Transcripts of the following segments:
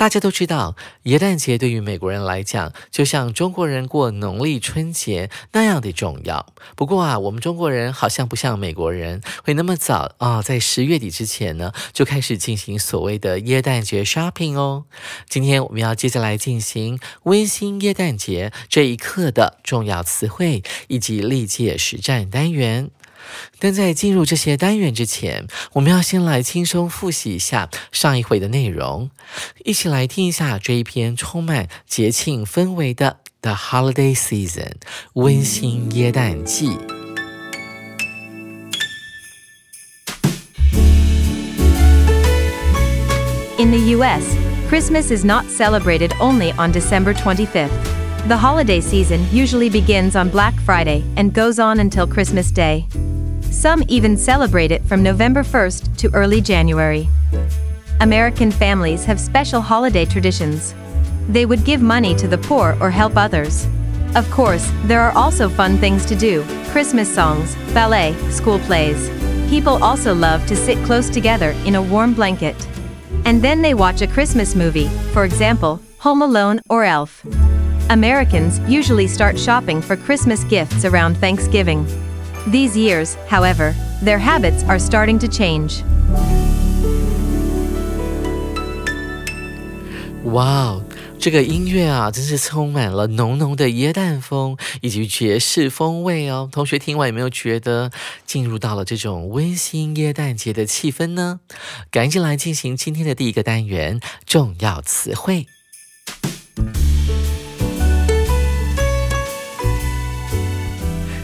大家都知道，耶诞节对于美国人来讲，就像中国人过农历春节那样的重要。不过啊，我们中国人好像不像美国人会那么早啊，在十月底之前呢，就开始进行所谓的耶诞节 shopping 哦。今天我们要接着来进行温馨耶诞节这一刻的重要词汇以及历届实战单元。但在进入这些单元之前，我们要先来轻松复习一下上一回的内容，一起来听一下这一篇充满节庆氛围的《The Holiday Season》温馨耶诞季。In the U.S., Christmas is not celebrated only on December 25th. The holiday season usually begins on Black Friday and goes on until Christmas Day. Some even celebrate it from November 1st to early January. American families have special holiday traditions. They would give money to the poor or help others. Of course, there are also fun things to do Christmas songs, ballet, school plays. People also love to sit close together in a warm blanket. And then they watch a Christmas movie, for example, Home Alone or Elf. Americans usually start shopping for Christmas gifts around Thanksgiving. These years, however, their habits are starting to change. 哇哦，这个音乐啊，真是充满了浓浓的耶诞风以及爵士风味哦。同学听完有没有觉得进入到了这种温馨耶诞节的气氛呢？赶紧来进行今天的第一个单元重要词汇。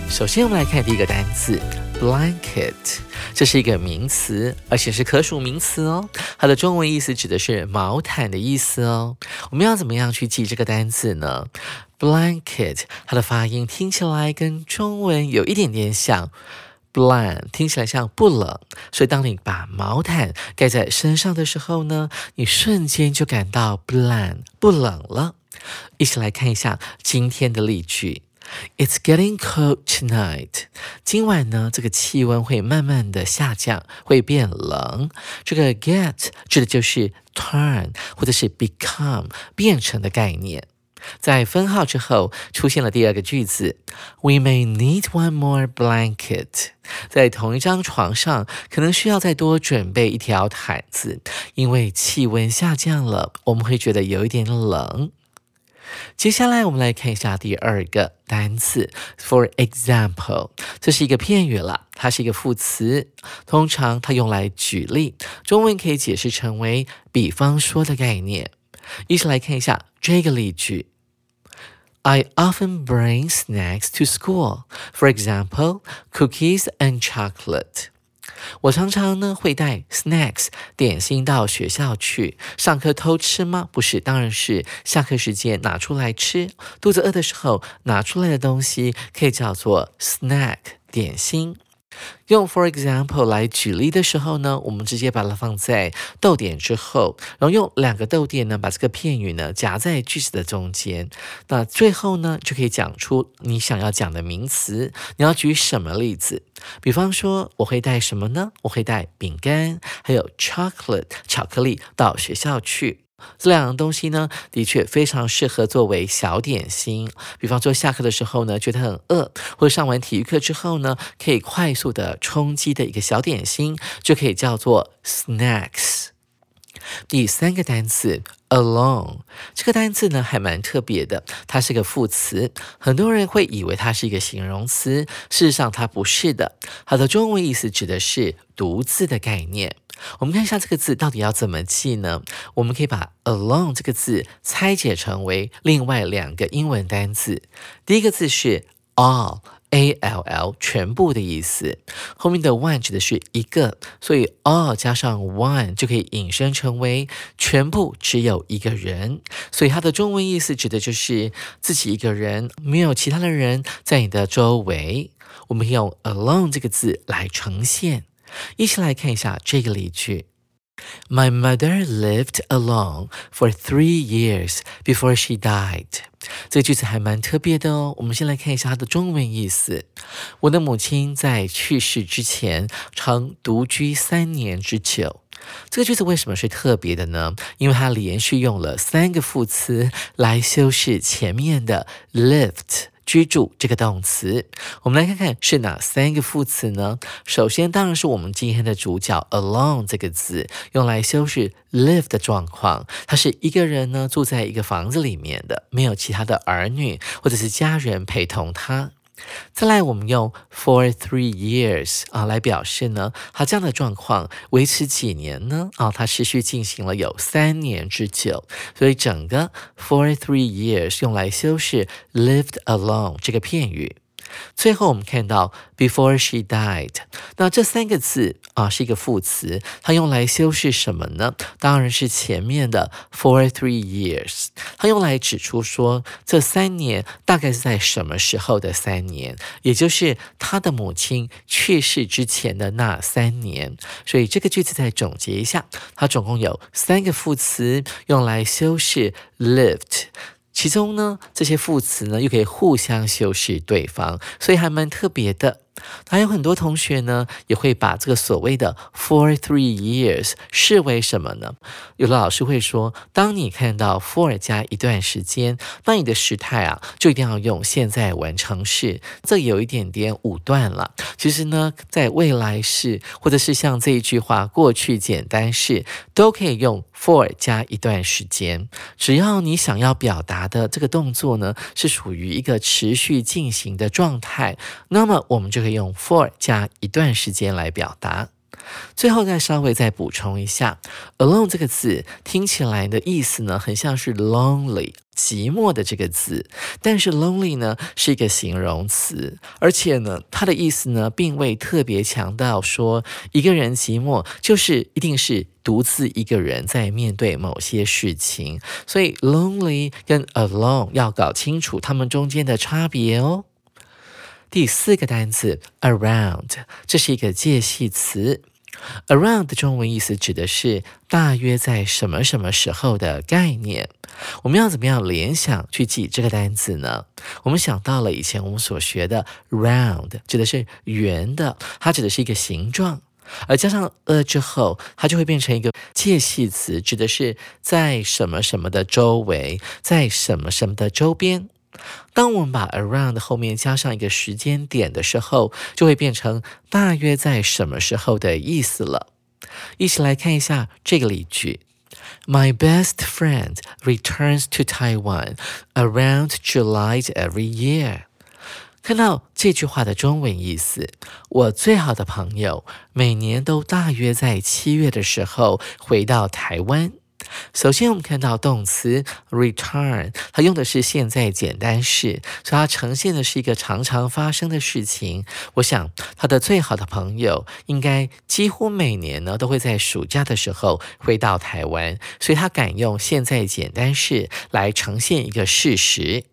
首先，我们来看第一个单词 blanket，这是一个名词，而且是可数名词哦。它的中文意思指的是毛毯的意思哦。我们要怎么样去记这个单词呢？blanket，它的发音听起来跟中文有一点点像，blank 听起来像不冷，所以当你把毛毯盖在身上的时候呢，你瞬间就感到 blan 不冷了。一起来看一下今天的例句。It's getting cold tonight。今晚呢，这个气温会慢慢的下降，会变冷。这个 get 指的就是 turn 或者是 become 变成的概念。在分号之后出现了第二个句子，We may need one more blanket。在同一张床上，可能需要再多准备一条毯子，因为气温下降了，我们会觉得有一点冷。接下来我们来看一下第二个单词，for example，这是一个片语了，它是一个副词，通常它用来举例，中文可以解释成为比方说的概念。一起来看一下这个例句：I often bring snacks to school, for example, cookies and chocolate. 我常常呢会带 snacks 点心到学校去。上课偷吃吗？不是，当然是下课时间拿出来吃。肚子饿的时候拿出来的东西可以叫做 snack 点心。用 for example 来举例的时候呢，我们直接把它放在逗点之后，然后用两个逗点呢把这个片语呢夹在句子的中间。那最后呢就可以讲出你想要讲的名词。你要举什么例子？比方说我会带什么呢？我会带饼干，还有 chocolate 巧克力到学校去。这两样东西呢，的确非常适合作为小点心。比方说，下课的时候呢，觉得很饿，或上完体育课之后呢，可以快速的充饥的一个小点心，就可以叫做 snacks。第三个单词 alone，这个单词呢还蛮特别的，它是个副词，很多人会以为它是一个形容词，事实上它不是的。它的中文意思指的是独自的概念。我们看一下这个字到底要怎么记呢？我们可以把 alone 这个字拆解成为另外两个英文单词，第一个字是 all。A L L 全部的意思，后面的 one 指的是一个，所以 all 加上 one 就可以引申成为全部只有一个人，所以它的中文意思指的就是自己一个人，没有其他的人在你的周围。我们用 alone 这个字来呈现，一起来看一下这个例句。My mother lived alone for three years before she died。这个句子还蛮特别的哦。我们先来看一下它的中文意思。我的母亲在去世之前曾独居三年之久。这个句子为什么是特别的呢？因为它连续用了三个副词来修饰前面的 lived。居住这个动词，我们来看看是哪三个副词呢？首先当然是我们今天的主角 alone 这个字，用来修饰 live 的状况，他是一个人呢，住在一个房子里面的，没有其他的儿女或者是家人陪同他。再来，我们用 for three years 啊来表示呢，好这样的状况维持几年呢？啊，它持续进行了有三年之久，所以整个 for three years 用来修饰 lived alone 这个片语。最后我们看到 before she died，那这三个字啊是一个副词，它用来修饰什么呢？当然是前面的 for three years，它用来指出说这三年大概是在什么时候的三年，也就是他的母亲去世之前的那三年。所以这个句子再总结一下，它总共有三个副词用来修饰 lived。其中呢，这些副词呢又可以互相修饰对方，所以还蛮特别的。还有很多同学呢，也会把这个所谓的 for three years 视为什么呢？有的老师会说，当你看到 for 加一段时间，那你的时态啊，就一定要用现在完成式，这有一点点武断了。其实呢，在未来式或者是像这一句话过去简单式，都可以用 for 加一段时间。只要你想要表达的这个动作呢，是属于一个持续进行的状态，那么我们就。可以用 for 加一段时间来表达。最后再稍微再补充一下，alone 这个字听起来的意思呢，很像是 lonely 寂寞的这个字，但是 lonely 呢是一个形容词，而且呢它的意思呢并未特别强调说一个人寂寞就是一定是独自一个人在面对某些事情，所以 lonely 跟 alone 要搞清楚它们中间的差别哦。第四个单词 around，这是一个介系词。around 的中文意思指的是大约在什么什么时候的概念。我们要怎么样联想去记这个单词呢？我们想到了以前我们所学的 round，指的是圆的，它指的是一个形状，而加上 a 之后，它就会变成一个介系词，指的是在什么什么的周围，在什么什么的周边。当我们把 around 后面加上一个时间点的时候，就会变成大约在什么时候的意思了。一起来看一下这个例句：My best friend returns to Taiwan around July every year。看到这句话的中文意思，我最好的朋友每年都大约在七月的时候回到台湾。首先，我们看到动词 return，它用的是现在简单式，所以它呈现的是一个常常发生的事情。我想，他的最好的朋友应该几乎每年呢都会在暑假的时候回到台湾，所以他敢用现在简单式来呈现一个事实。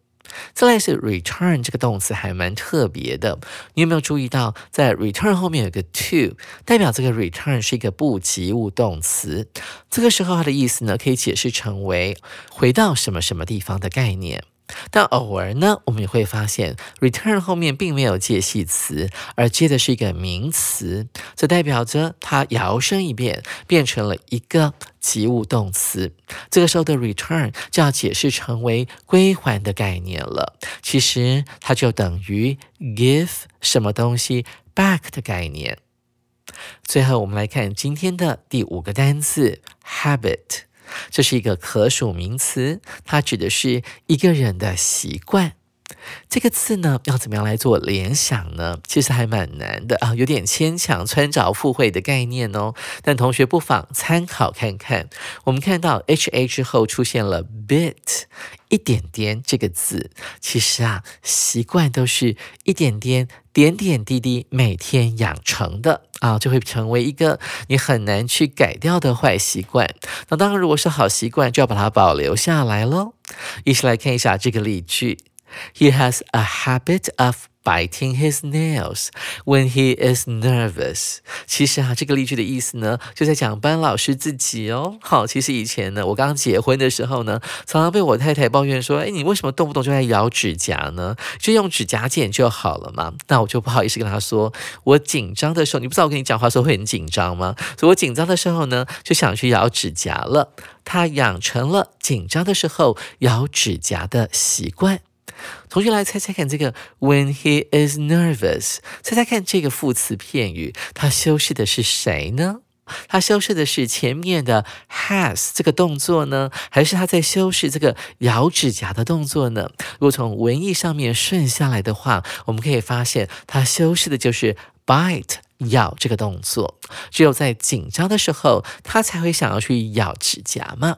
再来是 return 这个动词还蛮特别的，你有没有注意到，在 return 后面有个 to，代表这个 return 是一个不及物动词。这个时候它的意思呢，可以解释成为回到什么什么地方的概念。但偶尔呢，我们也会发现 return 后面并没有介系词，而接的是一个名词，这代表着它摇身一变变成了一个及物动词。这个时候的 return 就要解释成为归还的概念了。其实它就等于 give 什么东西 back 的概念。最后，我们来看今天的第五个单词 habit。这是一个可数名词，它指的是一个人的习惯。这个字呢，要怎么样来做联想呢？其实还蛮难的啊，有点牵强，穿着附会的概念哦。但同学不妨参考看看。我们看到 h a 之后出现了 bit，一点点这个字，其实啊，习惯都是一点点、点点滴滴每天养成的啊，就会成为一个你很难去改掉的坏习惯。那当然，如果是好习惯，就要把它保留下来喽。一起来看一下这个例句。He has a habit of biting his nails when he is nervous。其实啊，这个例句的意思呢，就在讲班老师自己哦。好，其实以前呢，我刚结婚的时候呢，常常被我太太抱怨说：“哎，你为什么动不动就在咬指甲呢？就用指甲剪就好了嘛。”那我就不好意思跟他说，我紧张的时候，你不知道我跟你讲话时候会很紧张吗？所以我紧张的时候呢，就想去咬指甲了。他养成了紧张的时候咬指甲的习惯。同学来猜猜看，这个 when he is nervous，猜猜看这个副词片语，它修饰的是谁呢？它修饰的是前面的 has 这个动作呢，还是它在修饰这个咬指甲的动作呢？如果从文意上面顺下来的话，我们可以发现它修饰的就是 bite 咬这个动作。只有在紧张的时候，他才会想要去咬指甲嘛。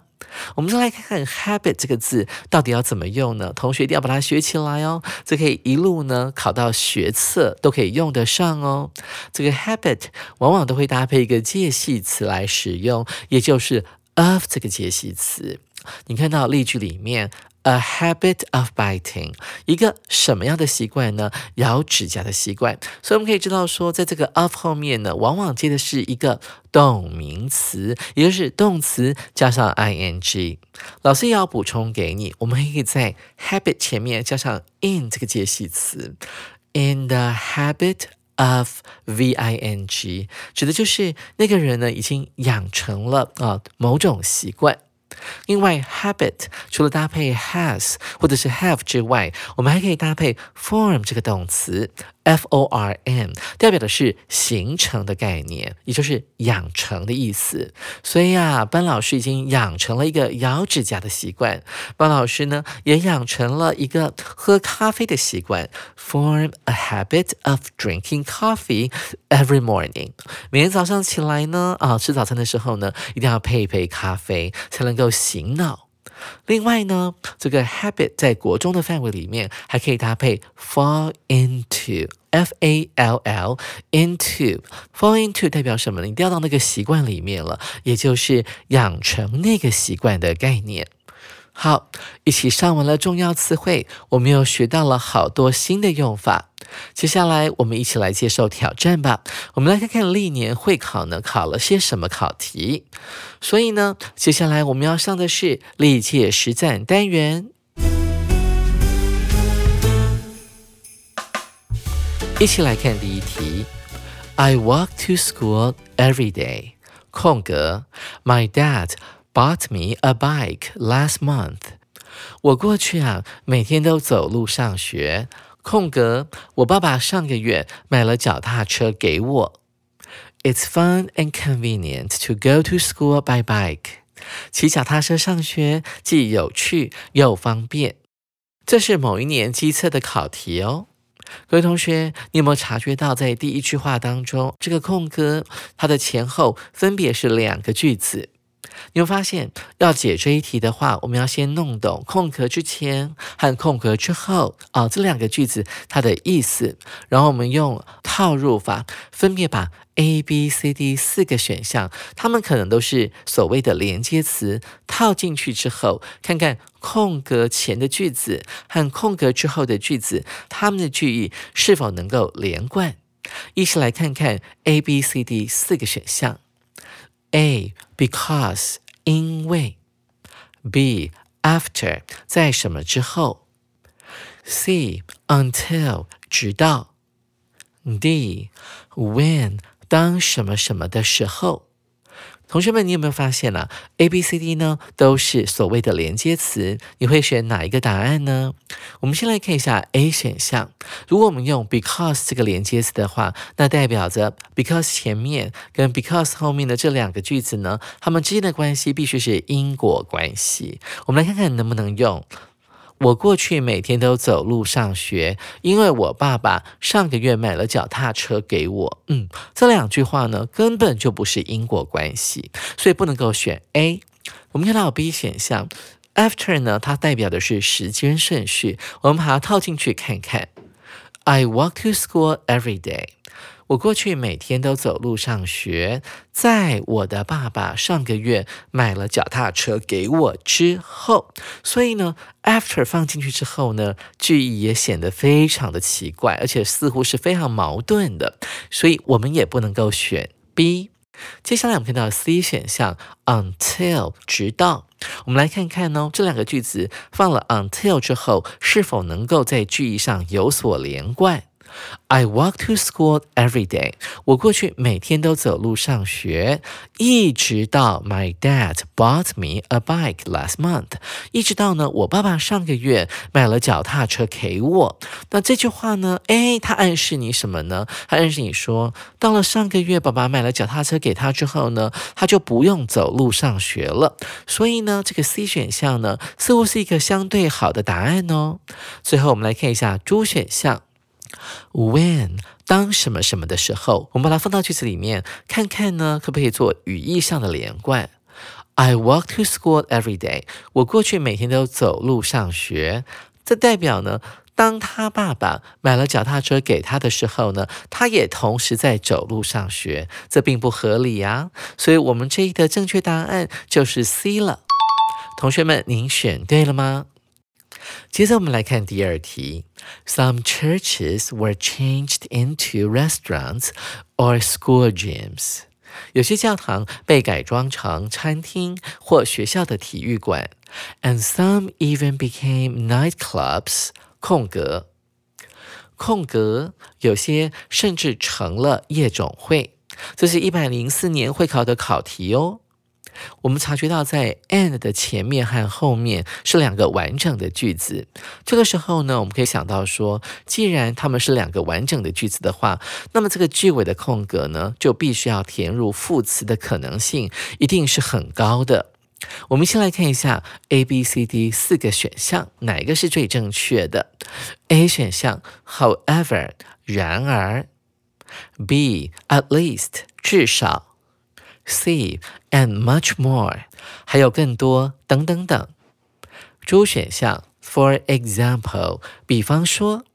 我们再来看看 habit 这个字到底要怎么用呢？同学一定要把它学起来哦，这可以一路呢考到学测都可以用得上哦。这个 habit 往往都会搭配一个介系词来使用，也就是 of 这个介系词。你看到例句里面。A habit of biting，一个什么样的习惯呢？咬指甲的习惯。所以我们可以知道说，在这个 of 后面呢，往往接的是一个动名词，也就是动词加上 ing。老师也要补充给你，我们可以在 habit 前面加上 in 这个介系词。In the habit of v-i-n-g，指的就是那个人呢，已经养成了啊某种习惯。另外，habit 除了搭配 has 或者是 have 之外，我们还可以搭配 form 这个动词。F O R M 代表的是形成的概念，也就是养成的意思。所以啊，班老师已经养成了一个咬指甲的习惯。班老师呢，也养成了一个喝咖啡的习惯，form a habit of drinking coffee every morning。每天早上起来呢，啊，吃早餐的时候呢，一定要配一杯咖啡，才能够醒脑。另外呢，这个 habit 在国中的范围里面还可以搭配 fall into，f a l l into，fall into 代表什么呢？你掉到那个习惯里面了，也就是养成那个习惯的概念。好，一起上完了重要词汇，我们又学到了好多新的用法。接下来，我们一起来接受挑战吧。我们来看看历年会考呢考了些什么考题。所以呢，接下来我们要上的是历届实战单元。一起来看第一题：I walk to school every day. 空格，My dad bought me a bike last month. 我过去啊，每天都走路上学。空格，我爸爸上个月买了脚踏车给我。It's fun and convenient to go to school by bike。骑脚踏车上学既有趣又方便。这是某一年机测的考题哦。各位同学，你有没有察觉到，在第一句话当中，这个空格它的前后分别是两个句子？你会发现，要解这一题的话，我们要先弄懂空格之前和空格之后啊这两个句子它的意思，然后我们用套入法，分别把 A、B、C、D 四个选项，它们可能都是所谓的连接词，套进去之后，看看空格前的句子和空格之后的句子，它们的句意是否能够连贯。一起来看看 A、B、C、D 四个选项。A because 因为，B after 在什么之后 C until 直到。D when 当什么什么的时候。 同学们，你有没有发现啊？A、B、C、D 呢都是所谓的连接词，你会选哪一个答案呢？我们先来看一下 A 选项。如果我们用 because 这个连接词的话，那代表着 because 前面跟 because 后面的这两个句子呢，它们之间的关系必须是因果关系。我们来看看能不能用。我过去每天都走路上学，因为我爸爸上个月买了脚踏车给我。嗯，这两句话呢根本就不是因果关系，所以不能够选 A。我们看到 B 选项，after 呢，它代表的是时间顺序，我们把它套进去看看。I walk to school every day. 我过去每天都走路上学，在我的爸爸上个月买了脚踏车给我之后，所以呢，after 放进去之后呢，句意也显得非常的奇怪，而且似乎是非常矛盾的，所以我们也不能够选 B。接下来我们看到 C 选项，until 直到，我们来看看哦，这两个句子放了 until 之后，是否能够在句意上有所连贯。I walk to school every day。我过去每天都走路上学，一直到 My dad bought me a bike last month。一直到呢，我爸爸上个月买了脚踏车给我。那这句话呢？哎，它暗示你什么呢？它暗示你说，到了上个月爸爸买了脚踏车给他之后呢，他就不用走路上学了。所以呢，这个 C 选项呢，似乎是一个相对好的答案哦。最后我们来看一下 D 选项。When 当什么什么的时候，我们把它放到句子里面看看呢，可不可以做语义上的连贯？I walk to school every day。我过去每天都走路上学，这代表呢，当他爸爸买了脚踏车给他的时候呢，他也同时在走路上学，这并不合理呀。所以，我们这一的正确答案就是 C 了。同学们，您选对了吗？接着我们来看第二题。Some churches were changed into restaurants or school gyms。有些教堂被改装成餐厅或学校的体育馆。And some even became nightclubs。空格，空格，有些甚至成了夜总会。这是一百零四年会考的考题哦。我们察觉到，在 and 的前面和后面是两个完整的句子。这个时候呢，我们可以想到说，既然它们是两个完整的句子的话，那么这个句尾的空格呢，就必须要填入副词的可能性，一定是很高的。我们先来看一下 A、B、C、D 四个选项，哪一个是最正确的？A 选项，However，然而；B at least，至少。See and much more，还有更多等等等。诸选项，For example，比方说。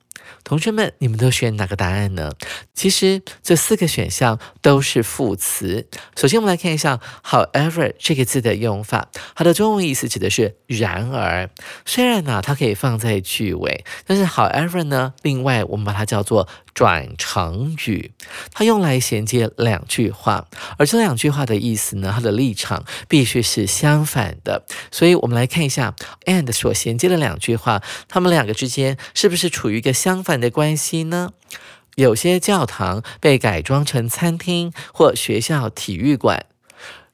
同学们，你们都选哪个答案呢？其实这四个选项都是副词。首先，我们来看一下 “however” 这个字的用法。它的中文意思指的是“然而”。虽然呢，它可以放在句尾，但是 “however” 呢，另外我们把它叫做转成语，它用来衔接两句话。而这两句话的意思呢，它的立场必须是相反的。所以，我们来看一下 “and” 所衔接的两句话，它们两个之间是不是处于一个相反？的关系呢？有些教堂被改装成餐厅或学校体育馆，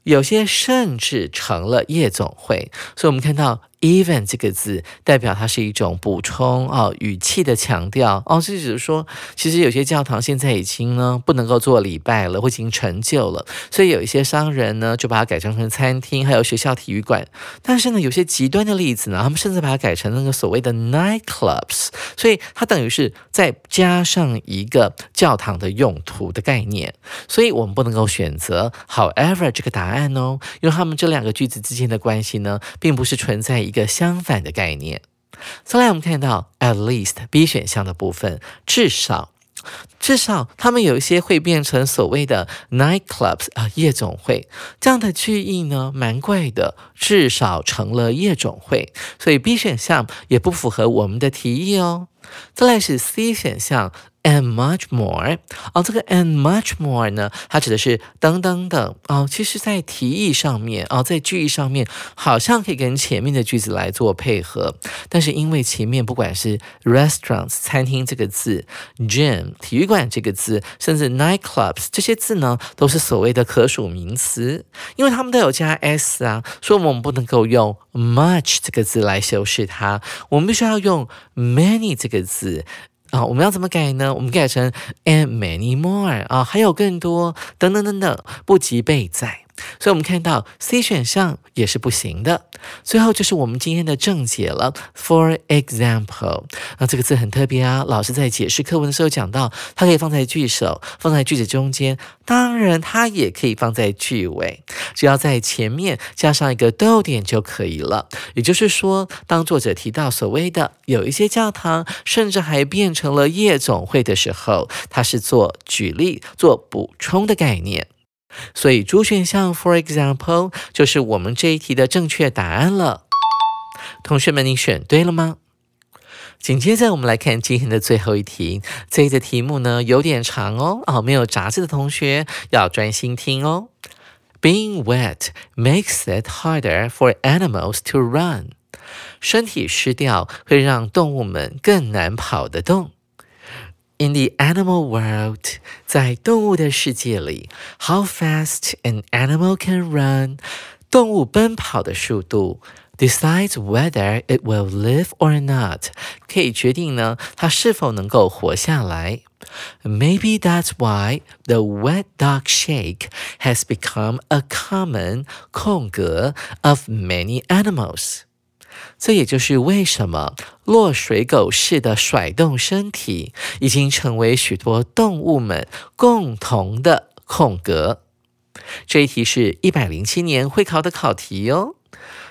有些甚至成了夜总会。所以，我们看到。Even 这个字代表它是一种补充哦，语气的强调哦，这只是说，其实有些教堂现在已经呢不能够做礼拜了，或已经陈旧了，所以有一些商人呢就把它改装成餐厅，还有学校体育馆。但是呢，有些极端的例子呢，他们甚至把它改成那个所谓的 nightclubs，所以它等于是再加上一个教堂的用途的概念。所以我们不能够选择 however 这个答案哦，因为他们这两个句子之间的关系呢，并不是存在。一个相反的概念。再来，我们看到 at least B 选项的部分，至少，至少他们有一些会变成所谓的 nightclubs 啊，夜总会这样的句意呢，蛮怪的。至少成了夜总会，所以 B 选项也不符合我们的提议哦。再来是 C 选项 and much more。哦，这个 and much more 呢，它指的是等等等。哦，其实在题意上面，哦，在句意上面，好像可以跟前面的句子来做配合，但是因为前面不管是 restaurants 餐厅这个字，gym 体育馆这个字，甚至 nightclubs 这些字呢，都是所谓的可数名词，因为它们都有加 s 啊，所以我们不能够用 much 这个字来修饰它，我们必须要用 many 这个字。啊，我们要怎么改呢？我们改成 and many more 啊，还有更多等等等等，不及备载。所以，我们看到 C 选项也是不行的。最后就是我们今天的正解了。For example，那这个字很特别啊。老师在解释课文的时候讲到，它可以放在句首，放在句子中间，当然它也可以放在句尾，只要在前面加上一个逗点就可以了。也就是说，当作者提到所谓的有一些教堂甚至还变成了夜总会的时候，它是做举例、做补充的概念。所以，主选项，for example，就是我们这一题的正确答案了。同学们，你选对了吗？紧接着，我们来看今天的最后一题。这一的题目呢有点长哦，哦，没有杂志的同学要专心听哦。Being wet makes it harder for animals to run。身体湿掉会让动物们更难跑得动。In the animal world，在动物的世界里，how fast an animal can run，动物奔跑的速度，decides whether it will live or not，可以决定呢，它是否能够活下来。Maybe that's why the wet dog shake has become a common 空格 of many animals。 这也就是为什么落水狗式的甩动身体已经成为许多动物们共同的空格。这一题是一百零七年会考的考题哟。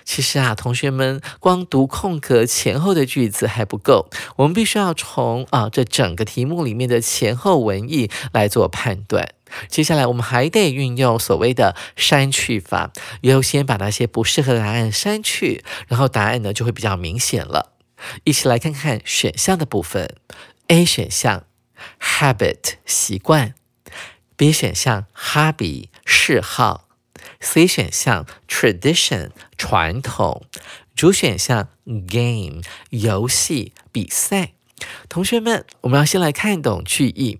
其实啊，同学们光读空格前后的句子还不够，我们必须要从啊这整个题目里面的前后文意来做判断。接下来我们还得运用所谓的删去法，优先把那些不适合的答案删去，然后答案呢就会比较明显了。一起来看看选项的部分：A 选项 habit 习惯，B 选项 hobby 嗜好。C 选项 tradition 传统，主选项 game 游戏比赛。同学们，我们要先来看懂句意。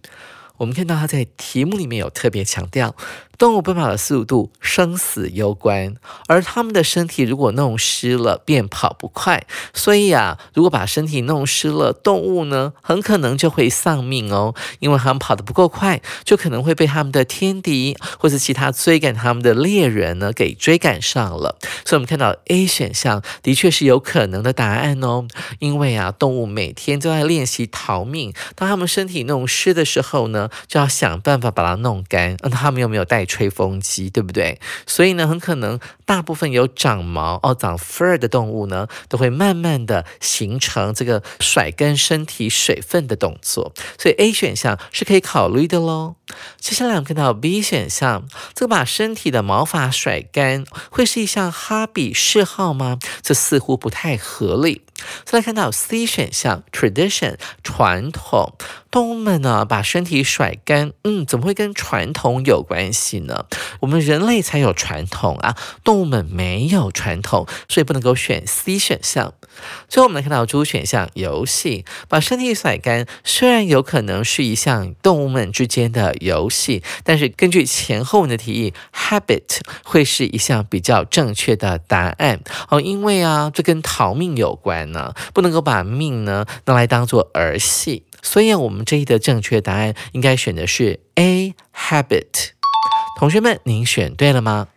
我们看到他在题目里面有特别强调。动物奔跑的速度生死攸关，而它们的身体如果弄湿了，便跑不快。所以啊，如果把身体弄湿了，动物呢很可能就会丧命哦，因为它们跑得不够快，就可能会被他们的天敌或是其他追赶他们的猎人呢给追赶上了。所以，我们看到 A 选项的确是有可能的答案哦，因为啊，动物每天都在练习逃命，当它们身体弄湿的时候呢，就要想办法把它弄干。那它们有没有带？吹风机对不对？所以呢，很可能大部分有长毛哦、长 fur 的动物呢，都会慢慢的形成这个甩干身体水分的动作。所以 A 选项是可以考虑的喽。接下来我们看到 B 选项，这个把身体的毛发甩干，会是一项哈比嗜好吗？这似乎不太合理。再来看到 C 选项，tradition 传统，动物们呢把身体甩干，嗯，怎么会跟传统有关系呢？我们人类才有传统啊，动动物们没有传统，所以不能够选 C 选项。最后我们来看到 D 选项，游戏把身体甩干，虽然有可能是一项动物们之间的游戏，但是根据前后文的提议，habit 会是一项比较正确的答案哦，因为啊，这跟逃命有关。呢，不能够把命呢拿来当做儿戏，所以我们这一的正确答案应该选的是 A habit。同学们，您选对了吗？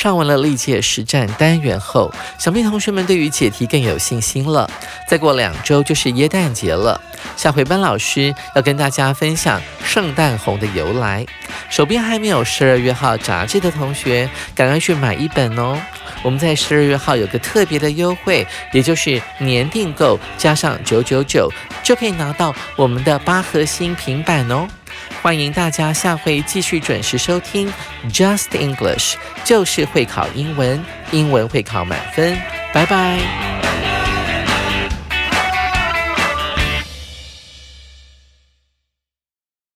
上完了历届实战单元后，想必同学们对于解题更有信心了。再过两周就是耶诞节了，下回班老师要跟大家分享圣诞红的由来。手边还没有十二月号杂志的同学，赶快去买一本哦！我们在十二月号有个特别的优惠，也就是年订购加上九九九，就可以拿到我们的八核心平板哦。欢迎大家下回继续准时收听 Just English，就是会考英文，英文会考满分。拜拜。